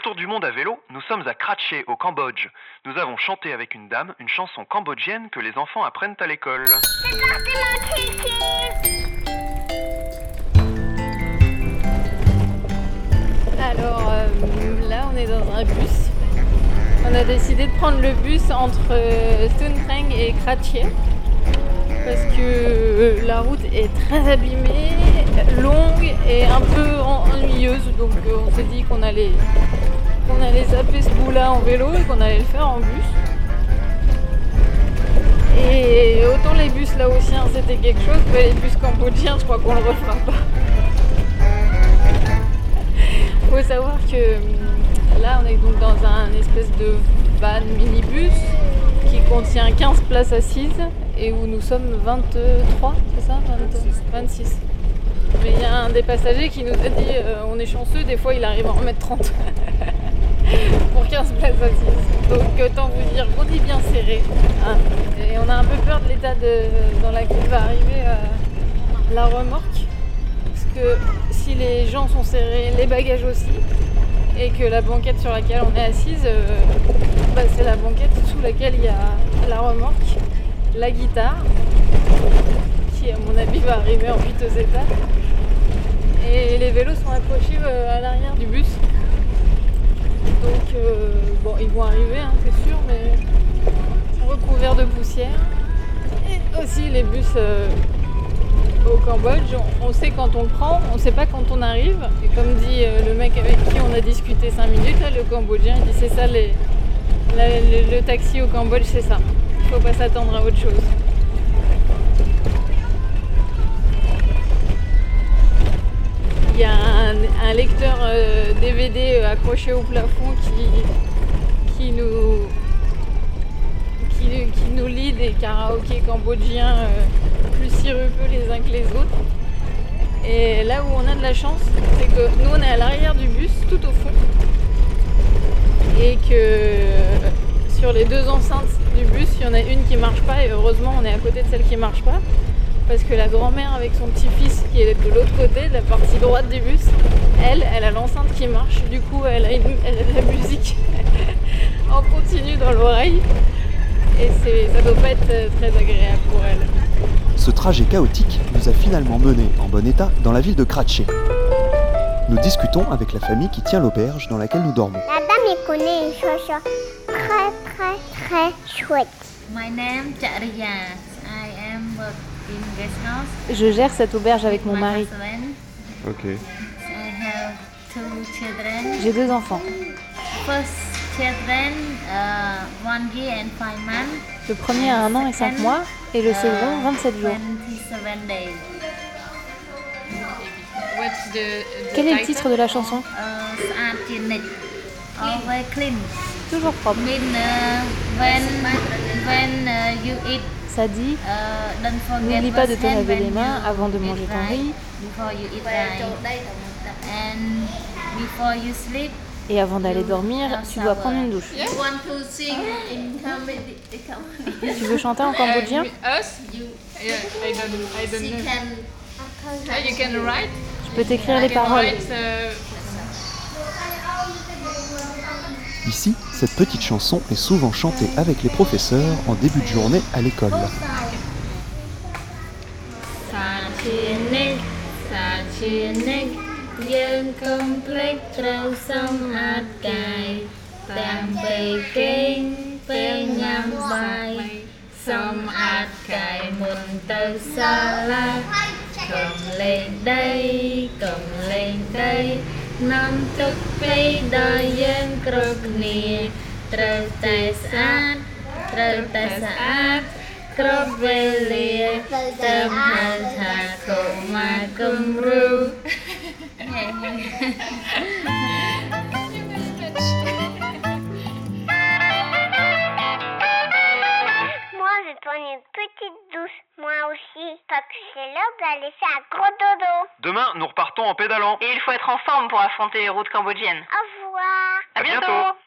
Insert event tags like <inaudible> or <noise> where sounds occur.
tour du monde à vélo, nous sommes à Kratché, au Cambodge. Nous avons chanté avec une dame une chanson cambodgienne que les enfants apprennent à l'école. Alors euh, là, on est dans un bus. On a décidé de prendre le bus entre euh, Stone Treng et Kratché parce que euh, la route est très abîmée, et un peu en- ennuyeuse. Donc euh, on s'est dit qu'on allait, qu'on allait zapper ce bout-là en vélo et qu'on allait le faire en bus. Et autant les bus laotiens c'était quelque chose, mais les bus cambodgiens je crois qu'on le refera pas. <laughs> Faut savoir que hum, là on est donc dans un espèce de van minibus qui contient 15 places assises et où nous sommes 23, c'est ça? 20 26. Mais il y a un des passagers qui nous a dit euh, on est chanceux, des fois il arrive à en mettre 30 <laughs> pour 15 places assises. Donc autant vous dire qu'on est bien serré. hein. Et on a un peu peur de l'état dans lequel va arriver euh, la remorque. Parce que si les gens sont serrés, les bagages aussi, et que la banquette sur laquelle on est assise, euh, bah, c'est la banquette sous laquelle il y a la remorque, la guitare, à mon avis va arriver en piteux état. Et les vélos sont accrochés euh, à l'arrière du bus. Donc euh, bon, ils vont arriver, hein, c'est sûr, mais recouverts de poussière. Et aussi les bus euh, au Cambodge, on, sait quand on prend, on sait pas quand on arrive. Et comme dit le mec avec qui on a discuté 5 minutes, le Cambodgien, il dit c'est ça le taxi au Cambodge, c'est ça. Il faut pas s'attendre à autre chose. Y a un, lecteur euh, DVD euh, accroché au plafond qui, qui nous qui, qui nous lit des karaokés cambodgiens euh, plus sirupeux les uns que les autres. Et là où on a de la chance, c'est que nous on est à l'arrière du bus, tout au fond. Et que sur les deux enceintes du bus, il y en a une qui marche pas et heureusement on est à côté de celle qui marche pas. Parce que la grand-mère avec son petit-fils qui est de l'autre côté, de la partie droite du bus, elle, elle a l'enceinte qui marche. Du coup, elle a, une- elle a de la musique <laughs> en continu dans l'oreille. Et ça doit pas être euh, très agréable pour elle. Ce trajet chaotique nous a finalement menés en bon état dans la ville de Kratché. Nous discutons avec la famille qui tient l'auberge dans laquelle nous dormons. La dame est connaît une chose très très très chouette. My name Chariya. I am Je gère cette auberge avec mon mari. Ok. I have two children. J'ai deux enfants. First children, uh, one year and five months. Le premier a un an et cinq mois et le second 27 jours. 27 days. Quel est le titre de la chanson? Uh. Toujours propre. Uh, uh, Ça dit uh, forget N'oublie pas de te laver les mains avant de manger ton riz et avant d'aller dormir, tu dois prendre une douche. Tu veux chanter en cambodgien? Us? Yeah, I don't, I don't She know. can. Ah, you can write? Je peux t'écrire les paroles. Ici, cette petite chanson est souvent chantée avec les professeurs en début de journée à l'école. នាំទុកភ័យដល់យើងគ្រប់គ្នាត្រូវតែស្អាតត្រូវតែស្អាតគ្រប់វេលាទៅហៅថាកុមារគំរូ c'est l'heure d'aller faire un gros dodo. Demain, nous repartons en pédalant. Et il faut être en forme pour affronter les routes cambodgiennes. Au revoir. À À bientôt. bientôt.